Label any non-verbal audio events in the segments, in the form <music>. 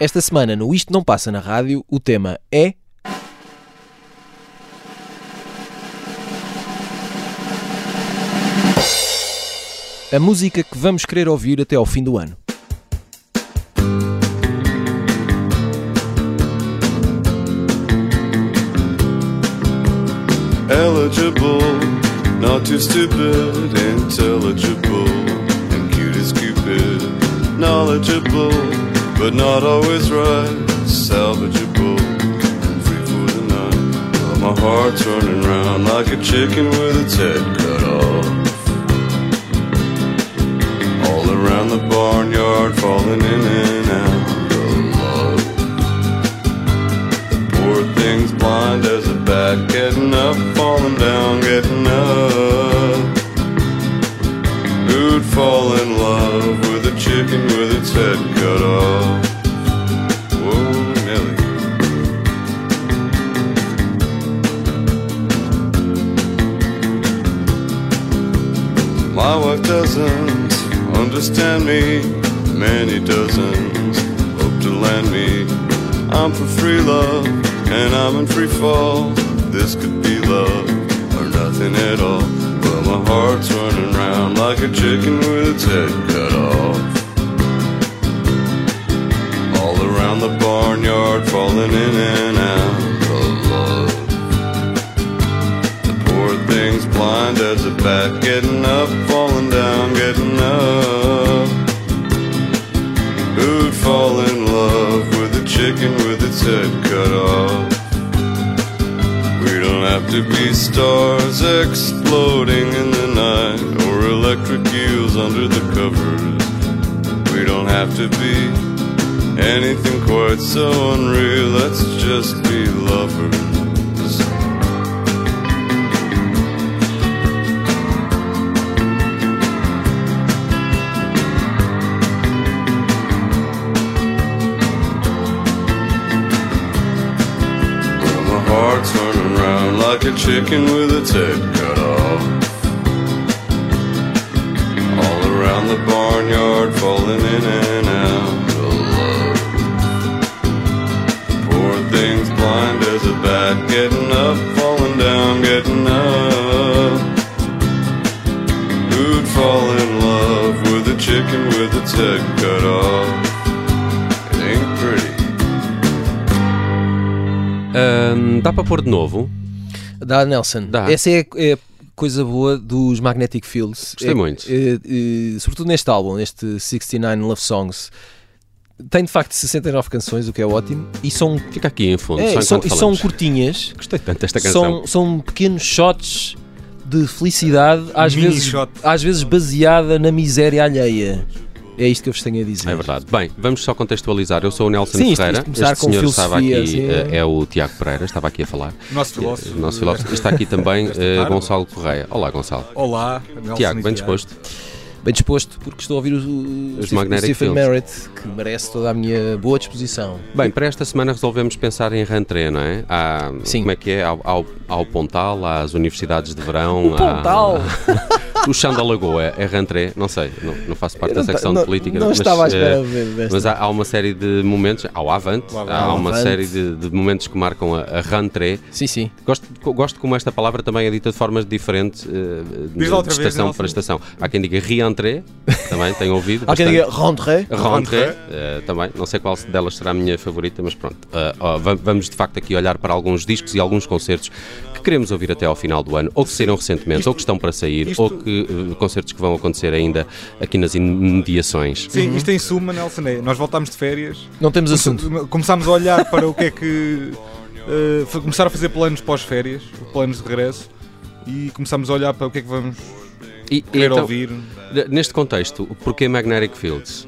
Esta semana no Isto Não Passa na Rádio, o tema é. A música que vamos querer ouvir até ao fim do ano. Eligible, not too stupid, intelligible, and cute as Cupid. Knowledgeable, but not always right. Salvageable, and free for the night. But my heart's running round like a chicken with its head cut off. All around the barnyard, falling in and out of love. The Poor thing's blind as a bat, getting up, falling down, getting up. Who'd fall in love with a chicken with its head cut off? Whoa, Nelly. My wife doesn't understand me, many dozens hope to land me. I'm for free love, and I'm in free fall. This could be love or nothing at all. But my heart's running round like a chicken with its head cut off. All around the barnyard, falling in and out of love. The poor thing's blind as a bat, getting up, falling down, getting up. To be stars exploding in the night or electric eels under the covers. We don't have to be anything quite so unreal. Let's just be lovers. Round like a chicken with its head cut off. All around the barnyard, falling in and out of love. Poor thing's blind as a bat, getting up, falling down, getting up. Who'd fall in love with a chicken with its head cut off? It ain't pretty. Ahm, dá para pôr de novo? Da Nelson. Dá. Essa é, é a coisa boa dos Magnetic Fields. Gostei É- muito. é- é- sobretudo neste álbum, neste 69 Love Songs. Tem de facto 69 canções, o que é ótimo. E são, Fica aqui em fundo, é, só são, e são curtinhas. Gostei tanto desta canção. São, são pequenos shots de felicidade, às Mini vezes, shot. às vezes baseada na miséria alheia. É isto que eu vos tenho a dizer. É verdade. Bem, vamos só contextualizar. Eu sou o Nelson Sim, isto- Ferreira. isto começar este com senhor estava aqui, assim, é. é o Tiago Pereira, estava aqui a falar. Nosso filósofo. O nosso filósofo. Está aqui também eh. Gonçalo Correia. Olá, Gonçalo. Olá, Nelson Tiago, bem disposto? Bem disposto, porque estou a ouvir o, o, Os o Stephen Fields. Merritt, que merece toda a minha boa disposição. Bem, para esta semana resolvemos pensar em rentrée, não é? Há, Sim. Como é que é? Ao, ao, ao Pontal, às universidades de verão. O Pontal! <laughs> o chão da Lagoa é rentrée, não sei, não, não faço parte da não secção ta- de política. Não mas, estava à eh, espera de- desta. Mas há, há uma série de momentos, ao Avante, O Avante. há uma Avante. série de, de momentos que marcam a, a rentrée. Sim, sim. Gosto, gosto como esta palavra também é dita de formas diferentes eh, de, vez, estação Nelson. para estação. Há quem diga re-entrée, também tenho ouvido. Há quem diga rentrée. Rentrée, Rentrée. eh, também, não sei qual delas será a minha favorita, mas pronto. Ó, va- vamos de facto aqui olhar para alguns discos e alguns concertos que queremos ouvir até ao final do ano, ou que saíram recentemente, ou que estão para sair, isto- ou que eh, concertos que vão acontecer ainda aqui nas imediações. Sim, isto em suma, Nelson, é, nós voltámos de férias, Não temos assunto. começámos a olhar para o que é que. foi começar a fazer planos pós-férias, planos de regresso, e começámos a olhar para o que é que vamos E, querer então, ouvir. neste contexto, porquê Magnetic Fields?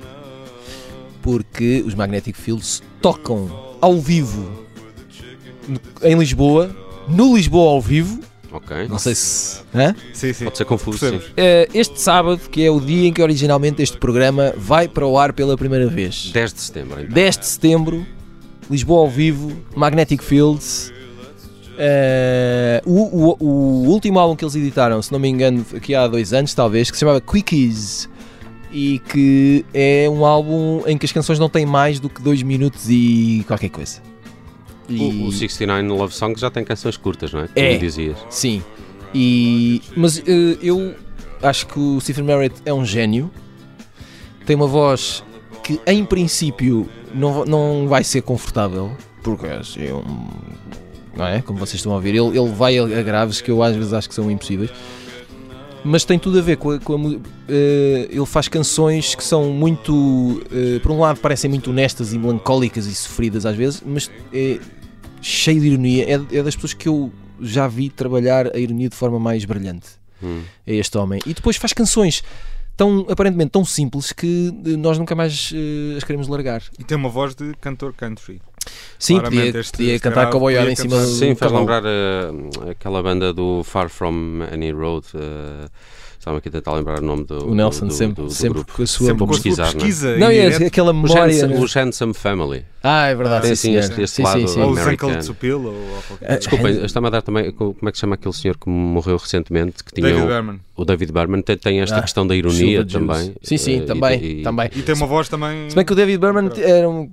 Porque os Magnetic Fields tocam ao vivo em Lisboa, no Lisboa ao vivo. Ok. Não sei se. Hã? Sim, sim. Pode ser confuso, sim. Eh, este sábado, que é o dia em que originalmente este programa vai para o ar pela primeira vez. 10 de setembro, então. 10 de setembro, Lisboa ao vivo, Magnetic Fields. Eh, o, o- o último álbum que eles editaram, se não me engano, aqui há dois anos talvez, que se chamava Quickies e que é um álbum em que as canções não têm mais do que dois minutos e qualquer coisa. O, o 69 Love Songs já tem canções curtas, não é? É. Como dizias. Sim. E, mas eh, eu acho que o Stephen Merritt é um gênio. Tem uma voz que, em princípio, não, não vai ser confortável. Porque é um. Não é? Como vocês estão a ouvir. Ele, ele vai a, graves que eu às vezes acho que são impossíveis. Mas tem tudo a ver com a. com a eh, ele faz canções que são muito. eh, por um lado, parecem muito honestas e melancólicas e sofridas às vezes, mas é cheio de ironia. É, é das pessoas que eu já vi trabalhar a ironia de forma mais brilhante. Hum. É este homem. E depois faz canções tão, aparentemente tão simples que eh, nós nunca mais eh, as queremos largar. E tem uma voz de cantor country. Sim, Claramente podia, este- podia este cantar grave Cowboy podia em cima do Sim, faz lembrar eh, aquela banda do Far From Any Road. eh, Estava aqui a tentar lembrar o nome do, O Nelson do, do- sempre, do- do sempre grupo. com a sua. Sempre Com sua pesquisar, não é? pesquisa. Não, é direto. aquela memória. Handsome, né? os Handsome Family. Ah, é verdade. Tem sim, assim este, este Sim, lado sim, sim. Ou os. Uncle ou Ah, Desculpem, está-me a dar também, como é que se chama aquele senhor que morreu recentemente, que tinha David o, Berman. o David Berman, tem, tem esta Ah, questão da ironia também. Sim, sim, eh, também. e- e- também. E tem uma voz também. Se bem que o David Berman era um,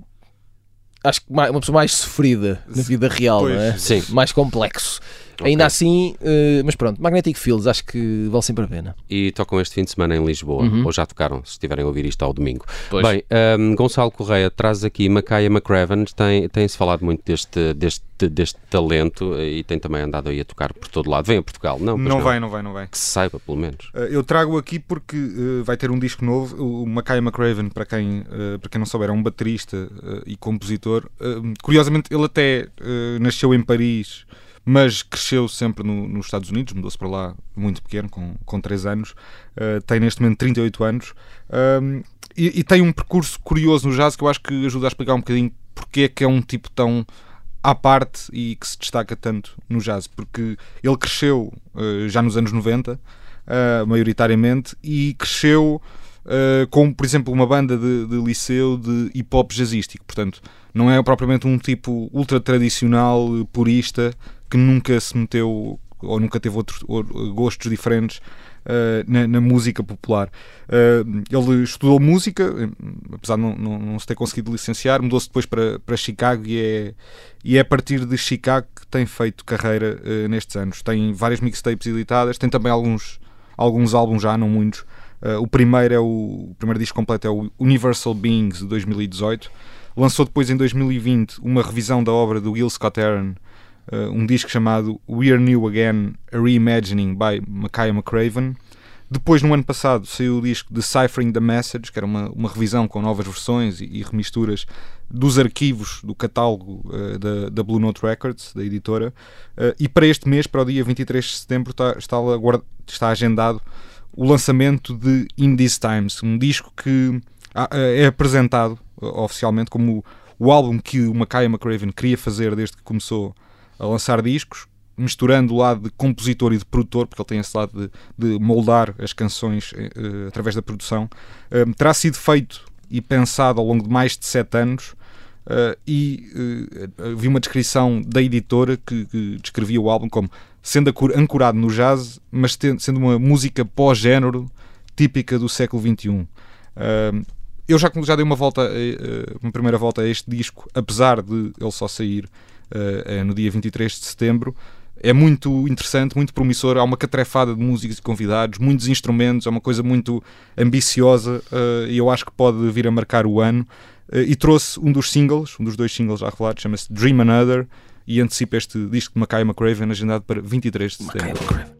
acho que uma pessoa mais sofrida na vida real, Pois. não é? Sim. mais complexo. Ok. Ainda assim, eh, mas pronto, Magnetic Fields acho que vale sempre a pena. E tocam este fim de semana em Lisboa, Uhum. ou já tocaram, se estiverem a ouvir isto ao domingo. Pois. Bem, ahm, Gonçalo Correia traz aqui Macaia McCraven, tem- tem-se falado muito deste, deste, deste talento eh, e tem também andado aí a tocar por todo lado. Vem a Portugal? Não, pois Não vai, não vai, não vai. Que se saiba, pelo menos. Uh, Eu trago aqui porque uh, vai ter um disco novo. O Mackay McRaven, para quem, uh, para quem não souber, é um baterista uh, e compositor. Uh, curiosamente, ele até uh, nasceu em Paris, mas cresceu sempre no- nos Estados Unidos. Mudou-se para lá muito pequeno, com, com 3 anos. Uh, tem neste momento 38 anos. Um, e, e tem um percurso curioso no jazz que eu acho que ajuda a explicar um bocadinho porque é que é um tipo tão à parte e que se destaca tanto no jazz, porque ele cresceu uh, já nos anos 90, uh, maioritariamente, e cresceu uh, com, por exemplo, uma banda de, de liceu de hip hop jazzístico. Portanto, não é propriamente um tipo ultra tradicional, purista, que nunca se meteu ou nunca teve outros ou- gostos diferentes uh, na, na música popular. Uh, ele estudou música, eh, apesar de não, não, não se ter conseguido licenciar, mudou-se depois para, para Chicago e é, e é a partir de Chicago que tem feito carreira uh, nestes anos. Tem várias mixtapes editadas, tem também alguns, alguns álbuns já, não muitos. O primeiro é o, o primeiro disco completo é o Universal Beings de 2018. Lançou depois em 2020 uma revisão da obra do Gil Scott Heron, uh, um disco chamado We Are New Again, a Reimagining by Mackay McCraven. Depois, no ano passado, saiu o disco Deciphering the Message, que era uma, uma revisão com novas versões e, e remisturas dos arquivos do catálogo uh, da, da Blue Note Records, da editora. Uh, e para este mês, para o dia 23 de setembro, está, está, aguard- está agendado o lançamento de In These Times, um disco que ah, é apresentado oficialmente como o álbum que o Mackay McCraven queria fazer desde que começou a lançar discos, misturando o lado de compositor e de produtor, porque ele tem esse lado de, de moldar as canções eh, através da produção. Eh, terá sido feito e pensado ao longo de mais de sete anos. eh, e eh, vi uma descrição da editora que, que descrevia o álbum como sendo ancorado no jazz, mas ten- sendo uma música pós-género típica do século XXI. Eh, eu já, já dei uma volta, uma primeira volta a este disco, apesar de ele só sair no dia 23 de setembro. É muito interessante, muito promissor. Há uma catrefada de músicos e convidados, muitos instrumentos, é uma coisa muito ambiciosa eh, e eu acho que pode vir a marcar o ano. Eh, e trouxe um dos singles, um dos dois singles já revelados, chama-se Dream Another e antecipa este disco de Mackay McRaven, agendado para 23 de setembro.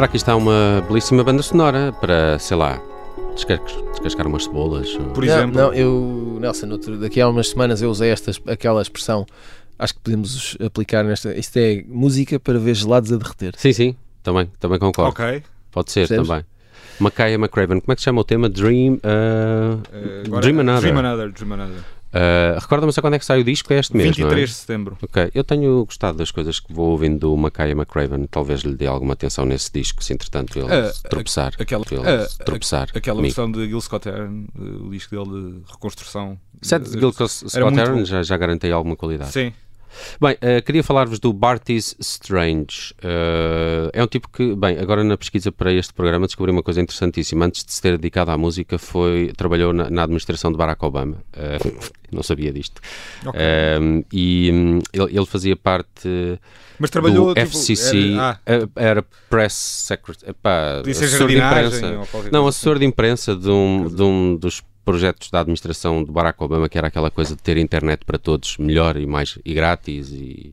Para aqui está uma belíssima banda sonora para, sei lá, descas- descascar umas cebolas. Por não, exemplo. não, eu, Nelson, outro- daqui a umas semanas eu usei esta, aquela expressão. Acho que podemos aplicar nesta. Isto é música para ver gelados a derreter. Sim, sim, também, também concordo. Ok. Pode ser Percebes? também. Mackay McCraven, como é que se chama o tema? Dream. ah, Eh, agora- Dream Another. Dream Another. Dream Another. Ah, Recorda-me só quando é que sai o disco? É este mês, 23 não é? de setembro. Ok, eu tenho gostado das coisas que vou ouvindo do Mackay McCraven. Talvez lhe dê alguma atenção nesse disco, se entretanto ele Ah, tropeçar. aquela- ele ah, tropeçar. Aquela comigo. versão de Gil Scott Heron, eh, o disco dele de reconstrução. Set de Eh, Gil Scott Heron já, já garantei alguma qualidade. Sim. Bem, eh, queria falar-vos do Barty's Strange. Eh, é um tipo que, bem, agora na pesquisa para este programa descobri uma coisa interessantíssima. Antes de se ter dedicado à música, foi, trabalhou na, na administração de Barack Obama. Eh, <laughs> não sabia disto. Ok. Eh, e hum, ele, ele fazia parte Mas trabalhou do tipo, FCC, Era, ah, era Press Secretary, ser assessor de imprensa. Não, assessor de imprensa de um, de um dos projetos da administração de Barack Obama, que era aquela coisa de ter internet para todos melhor e mais e grátis e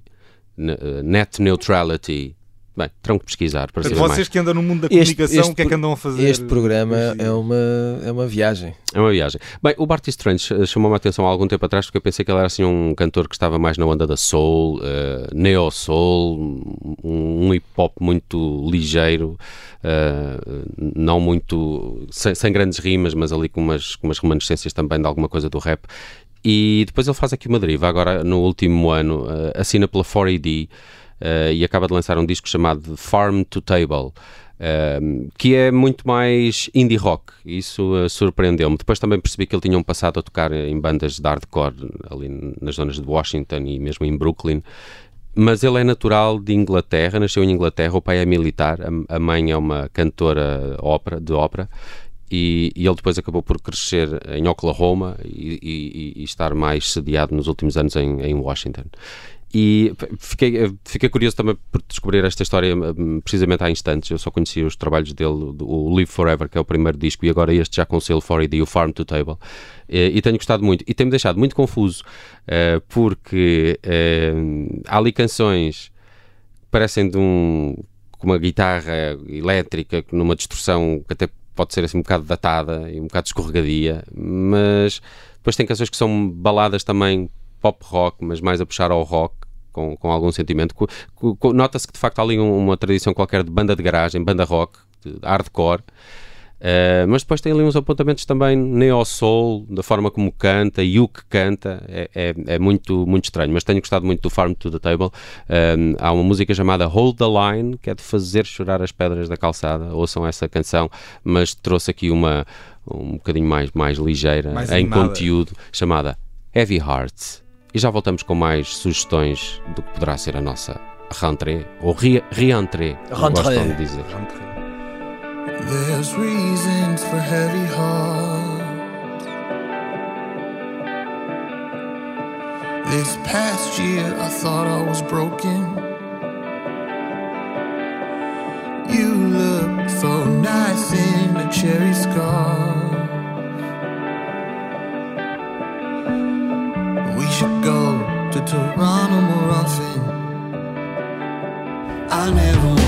eh, net neutrality. Bem, terão que pesquisar para saber vocês mais. que andam no mundo da Este- comunicação, este o que é que andam a fazer? Este programa é uma, é uma viagem. É uma viagem. Bem, o Barty Strange eh, chamou-me a atenção há algum tempo atrás porque eu pensei que ele era assim um cantor que estava mais na onda da soul, eh, neo-soul, um, um hip-hop muito ligeiro, eh, não muito... Sem, sem grandes rimas, mas ali com umas, com umas remanescências também de alguma coisa do rap. E depois ele faz aqui uma deriva, agora no último ano, eh, assina pela 4AD eh, e acaba de lançar um disco chamado Farm to Table. Um, que é muito mais indie rock, isso uh, surpreendeu-me. Depois também percebi que ele tinha um passado a tocar em bandas de hardcore ali nas zonas de Washington e mesmo em Brooklyn. Mas ele é natural de Inglaterra, nasceu em Inglaterra, o pai é militar, a, a mãe é uma cantora ópera, de ópera. E, e ele depois acabou por crescer em Oklahoma e, e- e estar mais sediado nos últimos anos em, em Washington. E fiquei, fiquei curioso também por descobrir esta história hum, precisamente há instantes. Eu só conhecia os trabalhos dele, o Live Forever, que é o primeiro disco, e agora este já com o selo 4AD, o Farm to Table. Eh, E tenho gostado muito. E tem-me deixado muito confuso, eh, porque eh, há ali canções que parecem de um, com uma guitarra elétrica, numa distorção que até pode ser assim um bocado datada e um bocado escorregadia, mas depois tem canções que são baladas também pop rock, mas mais a puxar ao rock. Com, com algum sentimento. Nota-se que de facto há ali um- uma tradição qualquer de banda de garagem, banda rock, hardcore, Uh, mas depois tem ali uns apontamentos também neo-soul, da forma como canta e o que canta, é, é, é muito, muito estranho. Mas tenho gostado muito do Farm to the Table. Um, há uma música chamada Hold the Line, que é de fazer chorar as pedras da calçada. Ouçam essa canção, mas trouxe aqui uma um bocadinho mais, mais ligeira Mais em animada. conteúdo, chamada Heavy Hearts. E já voltamos com mais sugestões do que poderá ser a nossa rentrée, ou re- re-entrée, Rentrée. gostam de dizer. There's reasons for heavy hearts. This past year, I thought I was broken. You look so nice in a cherry scarf. To Toronto more often. I never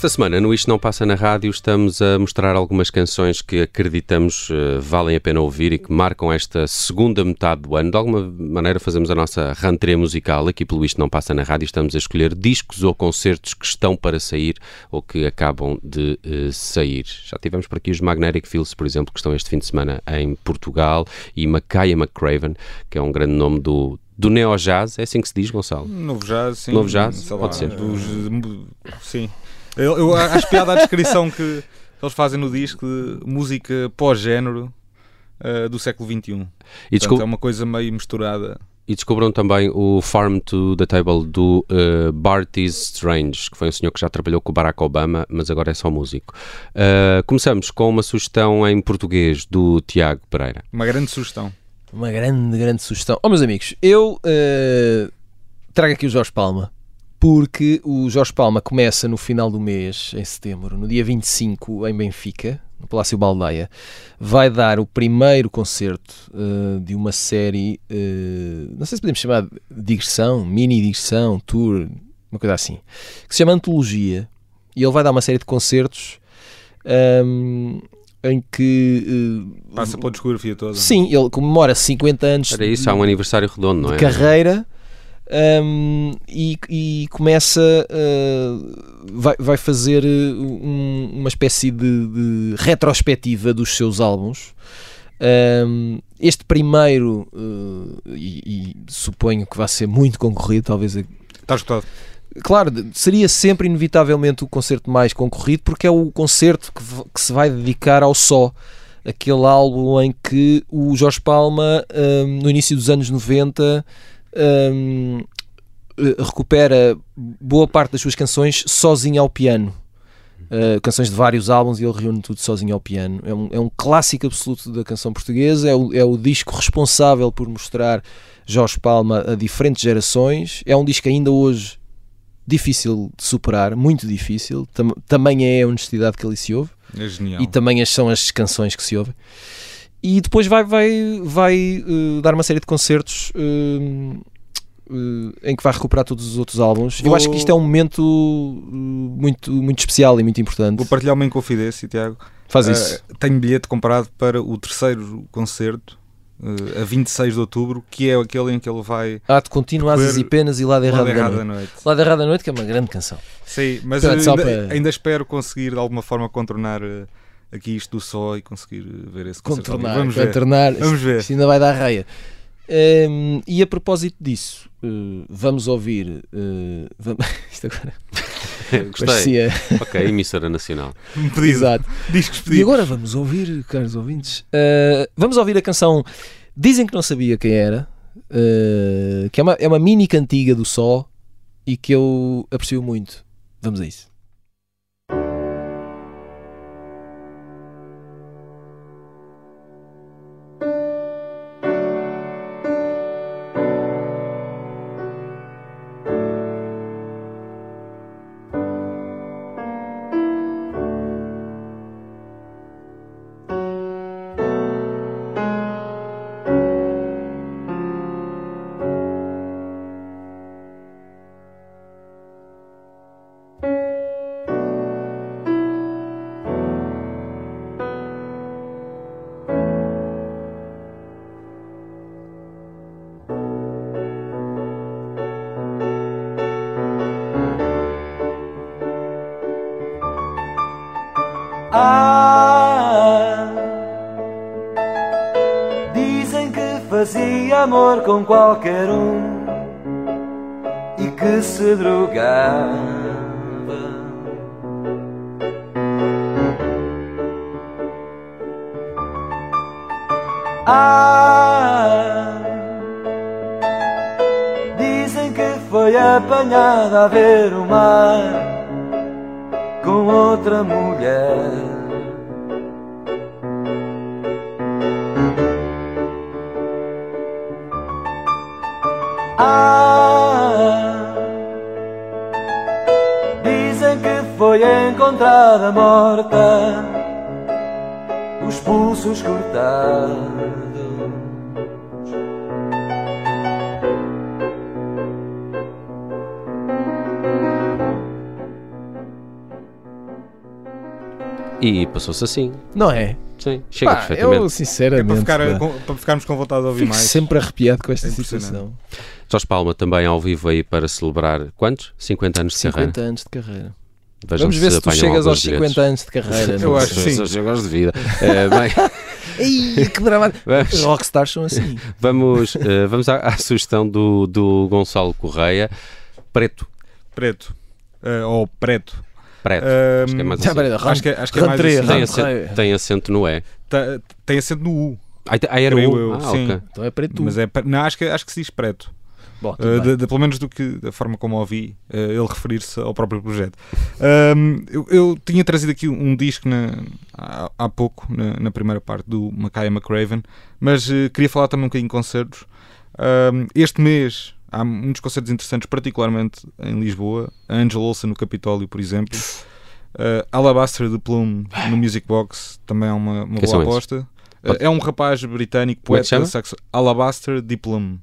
Esta semana, no Isto Não Passa na Rádio, estamos a mostrar algumas canções que acreditamos eh, valem a pena ouvir e que marcam esta segunda metade do ano. De alguma maneira, fazemos a nossa rentrée musical aqui pelo Isto Não Passa na Rádio. Estamos a escolher discos ou concertos que estão para sair ou que acabam de eh, sair. Já tivemos por aqui os Magnetic Fields, por exemplo, que estão este fim de semana em Portugal, e Makaya McCraven, que é um grande nome do, do Neo Jazz. É assim que se diz, Gonçalo? Novo jazz, sim. Novo jazz? lá, Pode ser. dos- sim. Eu, eu acho piada a descrição que eles fazem no disco de música pós-género eh, do século XXI. E, Portanto, descob- é uma coisa meio misturada. e descobram também o Farm to the Table do uh, Barty Strange, que foi um senhor que já trabalhou com o Barack Obama, mas agora é só músico. Uh, começamos com uma sugestão em português do Tiago Pereira. Uma grande sugestão. Uma grande, grande sugestão. Oh, meus amigos, eu eh, trago aqui o Jorge Palma, porque o Jorge Palma começa no final do mês, em setembro, no dia 25, em Benfica, no Palácio Baldaia. Vai dar o primeiro concerto eh, de uma série, eh, não sei se podemos chamar de digressão, mini digressão, tour, uma coisa assim, que se chama Antologia. E ele vai dar uma série de concertos ahm, em que. eh, Passa pela discografia toda. Sim, ele comemora 50 anos Era isso, há um aniversário redondo, não de é? carreira hum, e, e começa uh, vai, vai fazer uh, um- uma espécie de, de retrospectiva dos seus álbuns Hum, este primeiro uh, e, e suponho que vai ser muito concorrido talvez Está escutado. Claro, seria sempre inevitavelmente o concerto mais concorrido porque é o concerto que, que se vai dedicar ao só. Aquele álbum em que o Jorge Palma, hum, no início dos anos 90, eh, recupera boa parte das suas canções sozinho ao piano. Uh, canções de vários álbuns e ele reúne tudo sozinho ao piano. É um, é um clássico absoluto da canção portuguesa. É o, é o disco responsável por mostrar Jorge Palma a diferentes gerações. É um disco ainda hoje difícil de superar, muito difícil. Tam- também é a honestidade que ali se ouve É e também são as canções que se ouvem. E depois vai, vai, vai eh, dar uma série de concertos eh, eh, em que vai recuperar todos os outros álbuns. Eu Vou- acho que isto é um momento muito, muito especial e muito importante. Vou partilhar uma inconfidência, Tiago. Faz isso. tenho bilhete comprado para o terceiro concerto, a 26 de outubro, que é aquele em que ele vai Há de ver e penas e lado errado lá da errado noite. da noite. Lado errado da noite, que é uma grande canção. Sim, mas eu ainda, para- ainda espero conseguir de alguma forma contornar aqui isto do só e conseguir eh, ver esse concerto. Contornar, Vamos ver. contornar. Vamos ver. Isto ainda vai dar raia. Hum, e a propósito disso, eh, vamos ouvir. eh, vamos- <laughs> isto agora Gostei. parecia. Ok, emissora nacional. <laughs> Um pedido. Exato. Discos E pedidos. agora vamos ouvir, caros ouvintes, eh, vamos ouvir a canção Dizem que não sabia quem era, que é uma, é uma mini cantiga do Só e que eu aprecio muito. Vamos a isso. Ah, dizem que fazia amor com qualquer um e que se drogava. Ah, dizem que foi apanhada a ver o mar com outra mulher. Ah, dizem que foi encontrada morta, os pulsos cortados. E passou-se assim. Não é? Sim, chega Pá, perfeitamente. eu É sinceramente. para, ficar, com- para ficarmos com vontade de ouvir fico mais. sempre arrepiado com esta É situação. Jorge Palma também ao vivo aí para celebrar quantos? 50 anos de 50 carreira. anos de carreira. Vejam Vamos ver se tu apanham chegas aos 50 bilhetes. anos de carreira. Eu acho que sim. Gosto de vida. Eh, bem, <laughs> Ih, que dramático. Os vamos, rockstars são assim. vamos, eh, vamos à, à sugestão do, do Gonçalo Correia. Preto. Preto. Eh, ou preto. Preto. Ahm, Acho que é mais assim. acho que, é- acho que é mais assim. Tem acento, tem acento no E. Ta- Tem acento no U. Ah, ah, era Creio o. eu, ah, sim. ok. Então é preto. Mas é, não, acho, que, acho que se diz preto. Bom, Uh, de- de- pelo menos do que da forma como ouvi uh, ele referir-se ao próprio projeto. Um, eu, eu tinha trazido aqui um disco na- há, há pouco, na, na primeira parte do Mackay McRaven, mas uh, queria falar também um bocadinho de concertos. Um, este mês há muitos concertos interessantes, particularmente em Lisboa. A Angel Olsen no Capitólio, por exemplo. Uh, Alabaster de Plume no Music Box também é uma, uma boa aposta. Uh, é um rapaz britânico, é poeta, saxo... Alabaster de Plume.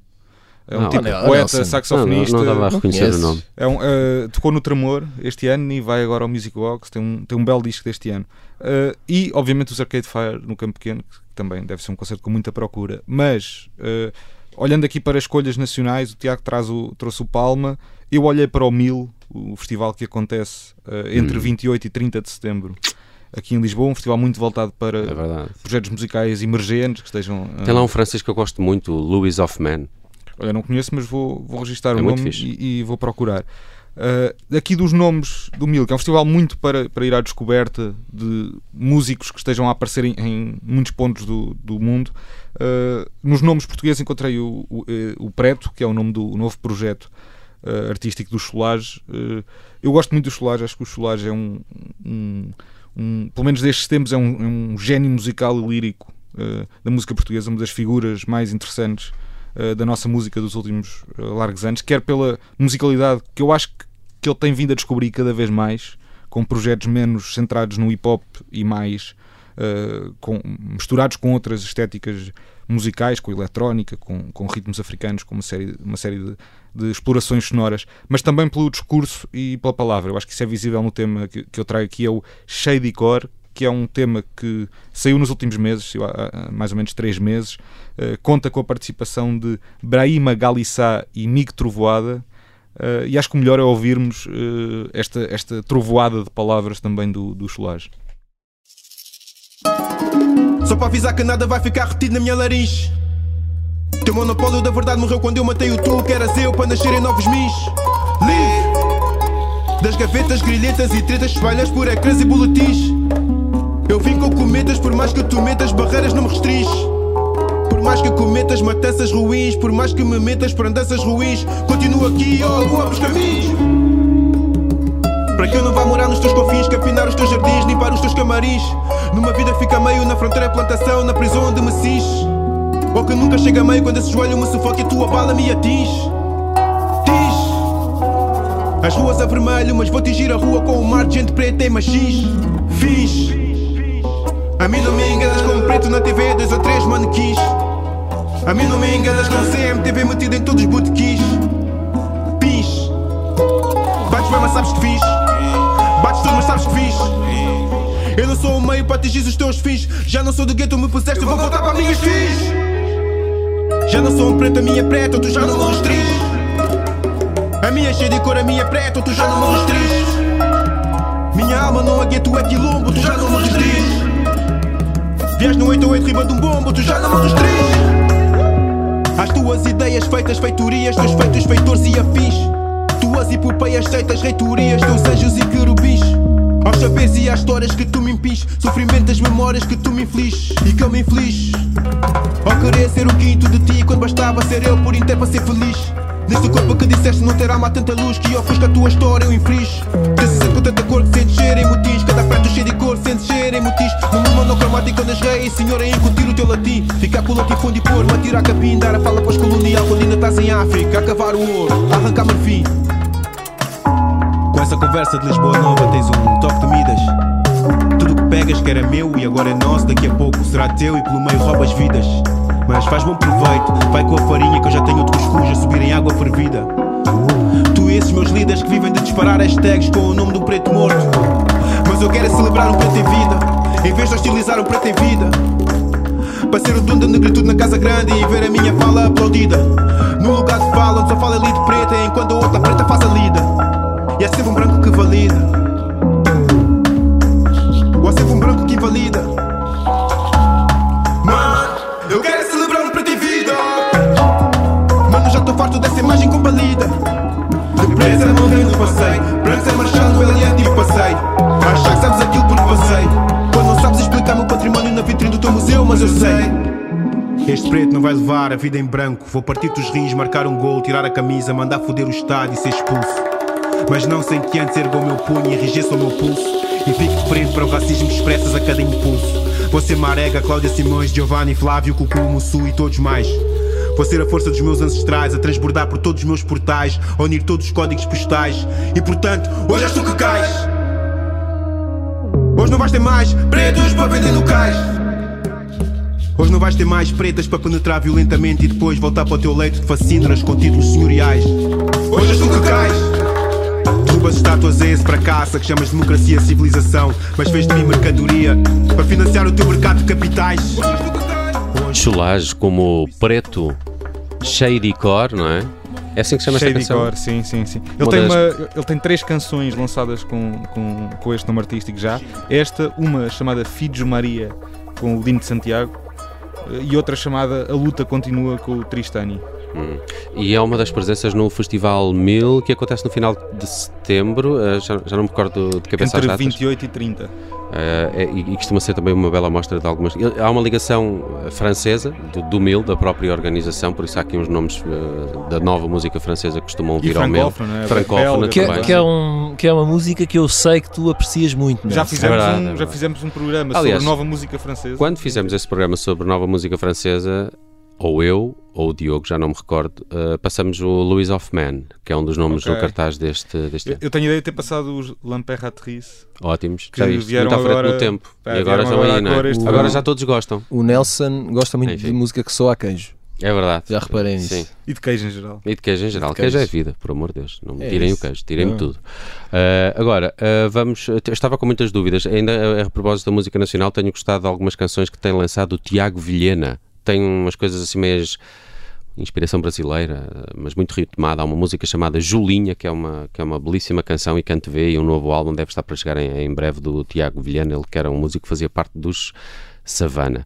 É um Ah, tipo olha, poeta, Nelson. Não, não, saxofonista. não estava a reconhecer o nome. É um, uh, tocou no Tremor este ano e vai agora ao Music Box. Tem um, tem um belo disco deste ano. Uh, e, obviamente, os Arcade Fire no Campo Pequeno, que também deve ser um concerto com muita procura. Mas, uh, olhando aqui para escolhas nacionais, o Tiago traz o, trouxe o Palma. Eu olhei para o Mil, o festival que acontece uh, entre Hum. 28 e 30 de setembro. Aqui em Lisboa, um festival muito voltado para É projetos musicais emergentes que estejam. uh, Tem lá um francês que eu gosto muito, o Louis Hoffman. Olha, não conheço, mas vou, vou registrar É o nome e, e vou procurar. Uh, aqui dos nomes do Mil, que é um festival muito para, para ir à descoberta de músicos que estejam a aparecer em, em muitos pontos do, do mundo. Uh, nos nomes portugueses encontrei o, o, eh, o Preto, que é o nome do novo projeto uh, artístico dos Solares. Eu gosto muito dos Solares, acho que os Solares é um, um- um- pelo menos destes tempos, é um, é um gênio musical e lírico da música portuguesa, uma das figuras mais interessantes da nossa música dos últimos largos anos, quer pela musicalidade que eu acho que, que ele tem vindo a descobrir cada vez mais, com projetos menos centrados no hip hop e mais uh, com- misturados com outras estéticas musicais, com eletrónica, com, com ritmos africanos, com uma série, uma série de, de explorações sonoras, mas também pelo discurso e pela palavra. Eu acho que isso é visível no tema que, que eu trago aqui, é o Shady Core, que é um tema que saiu nos últimos meses, há mais ou menos três meses, eh, conta com a participação de Brahima Galissá e Mig Trovoada, eh, e acho que o melhor é ouvirmos eh, esta, esta trovoada de palavras também do, do Solares. Só para avisar que nada vai ficar retido na minha laringe. Teu monopólio da verdade morreu quando eu matei o tu, que eras eu para nascer em novos mis. Livre das gavetas, grilhetas e tretas, espalhas por ecrãs e boletins. Eu vim com cometas, por mais que tu metas, barreiras não me restringe. Por mais que cometas matanças ruins, por mais que me metas por andanças ruins, continuo aqui, oh, ambos caminhos. Para que eu não vá morar nos teus confins, capinar os teus jardins, limpar os teus camarins. Numa vida fica meio na fronteira plantação, na prisão onde me cinge. Ou que nunca chega meio quando esse joelho me sufoca e tua bala me atinge. Diz. As ruas a vermelho, mas vou tingir a rua com o mar de gente preta e machis. Fiz. A mim não me enganas com preto na TV, dois ou três manequins. A mim não me enganas com CMTV metido em todos os botequins. Pis. Bates bem, mas sabes que fiz. Bates tudo, mas sabes que fiz. Eu não sou o meio para atingir os teus fins. Já não sou do gueto, me puseste, vou voltar para minhas fins. Já não sou um preto, a minha é preta, tu já não me restringes. A minha é cheia de cor, a minha é preta, tu já não me restringes. minha alma não é gueto, é quilombo, tu já não me restringes. Vias no 88 riba de um bombo, tu já não me restringes. As tuas ideias feitas, feitorias, teus feitos, feitores e afins. Tuas epopeias feitas, reitorias, teus anjos e querubins. Aos saberes e às histórias que tu me impis, sofrimento das memórias que tu me infliges e que eu me inflige. Ao querer ser o quinto de ti, quando bastava ser eu por inteiro para ser feliz. Neste corpo que disseste não ter alma tanta luz que ofusca a tua história eu infringe. Desse ser com tanta cor que sentes cheiro em motins, cada prato cheio de cor sentes cheiro em motins. No mundo monocromático das reis, senhor, a incutir o teu latim. Ficar com o latifúndio e pôr-me a tirar capim, dar a fala para os colonial quando ainda estás em África, a cavar o ouro, a arrancar marfim. Com essa conversa de Lisboa Nova tens um toque de Midas. Tudo que pegas que era meu e agora é nosso, daqui a pouco será teu e pelo meio roubas vidas. Mas faz bom proveito, vai com a farinha que eu já tenho de cuscuz a subir em água fervida. Tu e esses meus líderes que vivem de disparar hashtags com o nome um preto morto. Mas eu quero é celebrar um preto em vida, em vez de hostilizar um preto em vida. Para ser o dono da negritude na casa grande e ver a minha fala aplaudida. No lugar de fala onde só fala ali de preta, enquanto a outra preta faz a lida. E é sempre um branco que valida. Farto dessa imagem compalida. De presa morrendo no passeio. É marchando, ele é tipo passeio. Achar que sabes aquilo porque passei. Quando não sabes explicar meu património na vitrine do teu museu, mas eu sei. Este preto não vai levar a vida em branco. Vou partir dos rins, marcar um gol, tirar a camisa, mandar foder o estádio e ser expulso. Mas não sem que antes erga o meu punho e enrijeça o meu pulso. E fico de frente para o racismo que expressas a cada impulso. Ser Marega, Cláudia Simões, Giovanni, Flávio, Cucu, Mussu e todos mais. Vou ser a força dos meus ancestrais a transbordar por todos os meus portais, a unir todos os códigos postais. E portanto, hoje és tu que cais. Hoje não vais ter mais pretos para vender no cais. Hoje não vais ter mais pretas para penetrar violentamente e depois voltar para o teu leito de fascínoras com títulos senhoriais. Hoje és tu que cais. Derrubas estátuas esse para caça que chamas democracia civilização, mas fez de mim mercadoria para financiar o teu mercado de capitais. Chulage como preto, shady core, não é? É assim que se chama esta Shady canção? Core, sim, sim, sim. Ele tem, uma, ele tem três canções lançadas com, com, com este nome artístico já. Esta, uma chamada Fides Maria, com o Dino de Santiago, eh, e outra chamada A Luta Continua, com o Tristani. Hum. E é uma das presenças no Festival 1000 que acontece no final de setembro, eh, já, já não me recordo de cabeça Entre datas. 28 e 30. É- e, e costuma ser também uma bela amostra de algumas. Há uma ligação francesa, do, do MIL, da própria organização, por isso há aqui uns nomes eh, da nova música francesa que costumam vir ao MIL. francófona, né? Francófona Que, é- também. que é um, que é uma música que eu sei que tu aprecias muito. Já Nelson. fizemos, verdade, um, é já fizemos um programa Aliás, sobre nova música francesa. Quando fizemos esse programa sobre nova música francesa, ou eu, ou o Diogo, já não me recordo, eh, passamos o Louis Hoffman, que é um dos nomes Ok. no cartaz deste, deste Eu, ano. eu tenho a ideia de ter passado os Lamperratrice. Ótimos, que já viste, vieram muito à frente agora- no tempo. pá, e agora estão agora aí, não agora é? Agora já todos gostam. O Nelson gosta muito Enfim. de música que soa a queijo. É verdade. Já reparei nisso. Sim. E de queijo em geral. E de queijo em geral. Queijo. Queijo é vida, por amor de Deus. Não me É tirem isso. o queijo, tirem-me Não. tudo. Ah, agora, ah, vamos. eu estava com muitas dúvidas. Ainda a, a propósito da música nacional, tenho gostado de algumas canções que tem lançado o Tiago Vilhena. Tem umas coisas assim meias. Inspiração brasileira, mas muito ritmada. Há uma música chamada Julinha, que é uma, que é uma belíssima canção e canto vê. E um novo álbum deve estar para chegar em, em breve do Tiago Vilhena. Ele que era um músico que fazia parte dos Savana.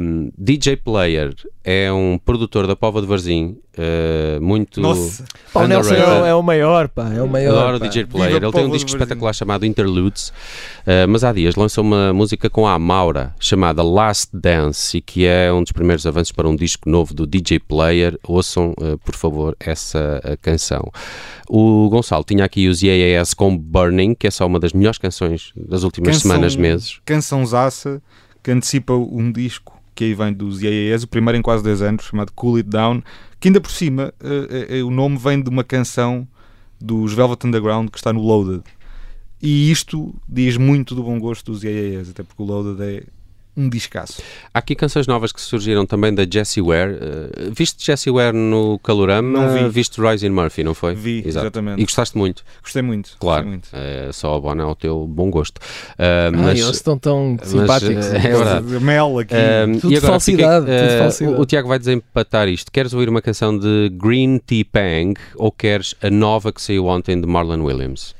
Um, DJ Player é um produtor da Pova de Varzim, uh, muito Nossa, Pá, o Nelson é, é o maior, pá. É o maior. Adoro o pá. DJ Player. Viva Ele tem um disco espetacular chamado Interludes, uh, mas há dias lançou uma música com a Amaura chamada Last Dance e que é um dos primeiros avanços para um disco novo do DJ Player. Ouçam, uh, por favor, essa canção. O Gonçalo tinha aqui os IAS com Burning, que é só uma das melhores canções das últimas Canção- semanas, meses. cançãozaça que antecipa um disco que aí vem dos IAES, o primeiro em quase 10 anos, chamado Cool It Down, que ainda por cima eh, eh, o nome vem de uma canção dos Velvet Underground que está no Loaded. E isto diz muito do bom gosto dos IAES, até porque o Loaded é um discaço. Há aqui canções novas que surgiram também da Jessie Ware. Uh, viste Jessie Ware no Calorama? Não vi. Viste Royce Murphy, não foi? Vi, Exato. exatamente. E gostaste muito, Gostei muito. claro. Gostei muito. É só abona ao teu bom gosto. Uh, Ai, mas, eles estão tão mas, simpáticos. é verdade. Mel aqui. Um, Tudo e agora falsidade, fiquei- tudo uh, falsidade. O, o Tiago vai desempatar isto. Queres ouvir uma canção de Green Tea Pang ou queres a nova que saiu ontem de Marlon Williams?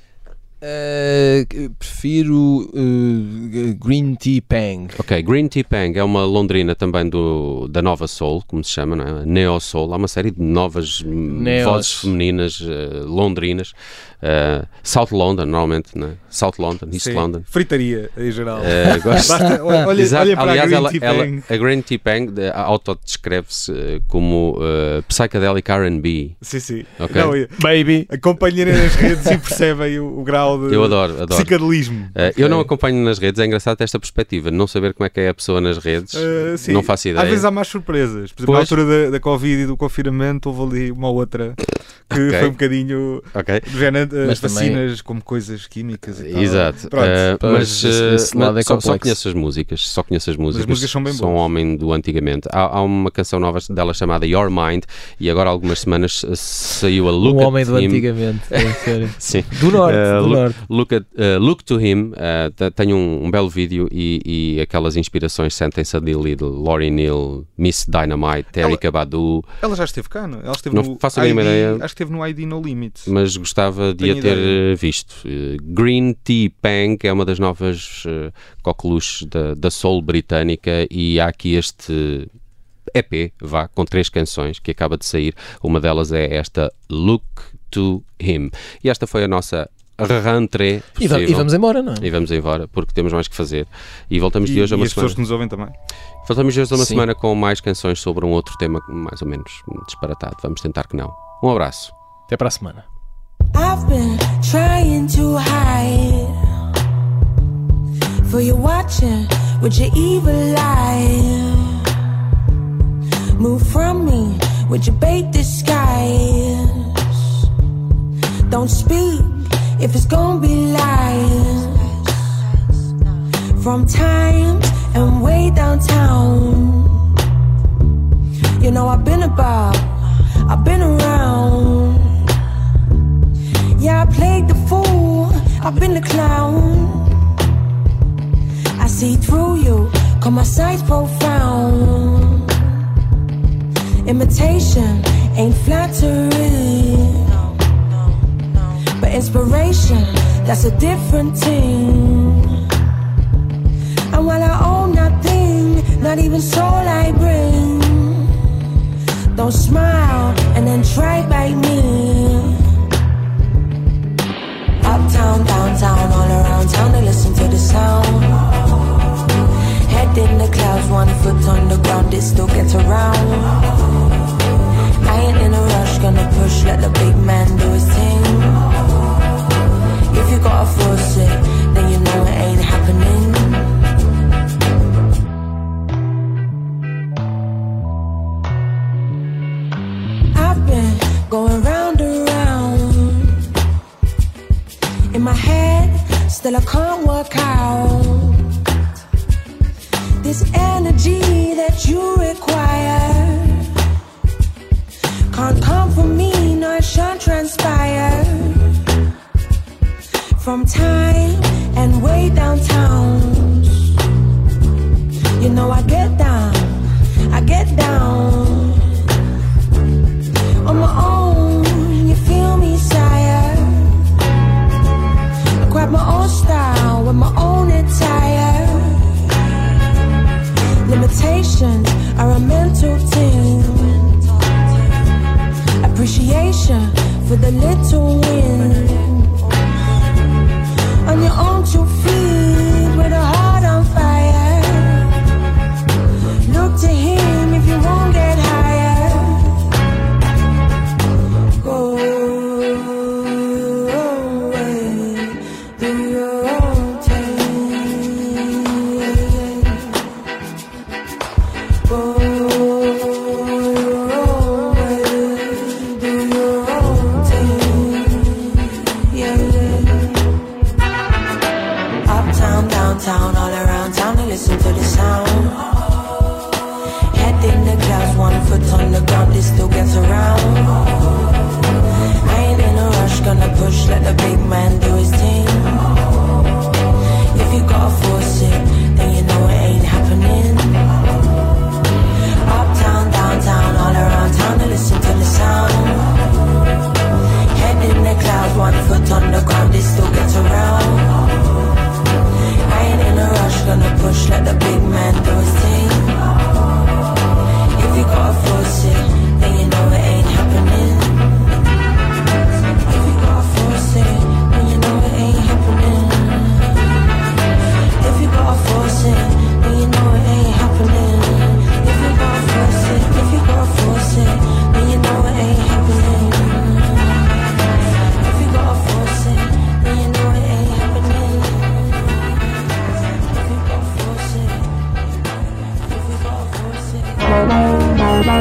Eh, prefiro eh, Green Tea Pang. Ok, Green Tea Pang é uma londrina também do, da Nova Soul, como se chama, não é? Neo Soul. Há uma série de novas hum, Neos. vozes femininas eh, londrinas. South London, normalmente, não é? South London, East Sim. London. Fritaria em geral. Eh, gosto- Basta, olha, Exato. olha para Aliás, a Green Tea ela- Pang. a Green Tea Pang de- autodescreve-se eh, como eh, psychedelic R&B. Sim, sim. Ok. Não, Baby. acompanhem nas redes e percebem o, o grau de Eu adoro, adoro. psicadelismo. Eh, Eu não acompanho nas redes, é engraçado esta perspectiva, não saber como é que é a pessoa nas redes, Uh, sim. não faço ideia. Às vezes há mais surpresas. Por exemplo, Pois. na altura da, da Covid e do confinamento, houve ali uma outra que Ok. foi um bocadinho Ok. do género, as Mas também- vacinas como coisas químicas e tal. Exato. Pronto. Pois, mas esse- eh, lado é só, só conheço as músicas, só conheço as músicas. músicas são bem Sou um boas. homem do antigamente. Há, há uma canção nova dela chamada Your Mind e agora há algumas semanas eh, saiu a Look um at homem do Him. antigamente. É <laughs> sério. Sim. Do norte. Eh, do look, norte. look, at- eh, look to Him te- tem um, um belo vídeo e, e aquelas inspirações sentem-se ali de Laurie Neal, Miss Dynamite, Erika Badu, Ela já esteve cá, não? Ela esteve Não no faço a mínima ID, ideia. Acho que esteve no ID No Limit. mas gostava de a ter ideia. visto. Green Tea Pang é uma das novas uh, coqueluches da, da soul britânica e há aqui este EP, vá, com três canções que acaba de sair. Uma delas é esta Look to Him. E esta foi a nossa rentrée E, va- possível. e vamos embora, não é? E vamos embora, porque temos mais que fazer. E voltamos E, de hoje a e uma as semana. pessoas que nos ouvem também. Voltamos de hoje a uma Sim. semana com mais canções sobre um outro tema mais ou menos disparatado. Vamos tentar que não. Um abraço. Até para a semana. I've been trying to hide for you watching with your evil eye. Move from me with your bait disguise. Don't speak if it's gonna be lies. From times and way downtown. You know I've been about, I've been around. I've been the clown. I see through you, cause my sight's profound. Imitation ain't flattering, but inspiration, that's a different thing. And while I own nothing, not even soul I bring, don't smile and then try bite me. Uptown, downtown, all around town, they listen to the sound. Head in the clouds, one foot on the ground, it still gets around. I ain't in a rush, gonna push, let the big man do his thing. If you gotta force it, then you know it ain't happening. I've been going round still I can't work out this energy that you require. foot on the ground, it still gets around. I ain't in a rush, gonna push, let the big man do his thing. If you gotta force it, then you know it ain't happening. Uptown, downtown, all around town to listen to the sound. Head in the clouds, one foot on the ground, it still gets around. I ain't in a rush, gonna push, let the big man do his thing. If you got a sip, then you know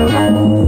I'm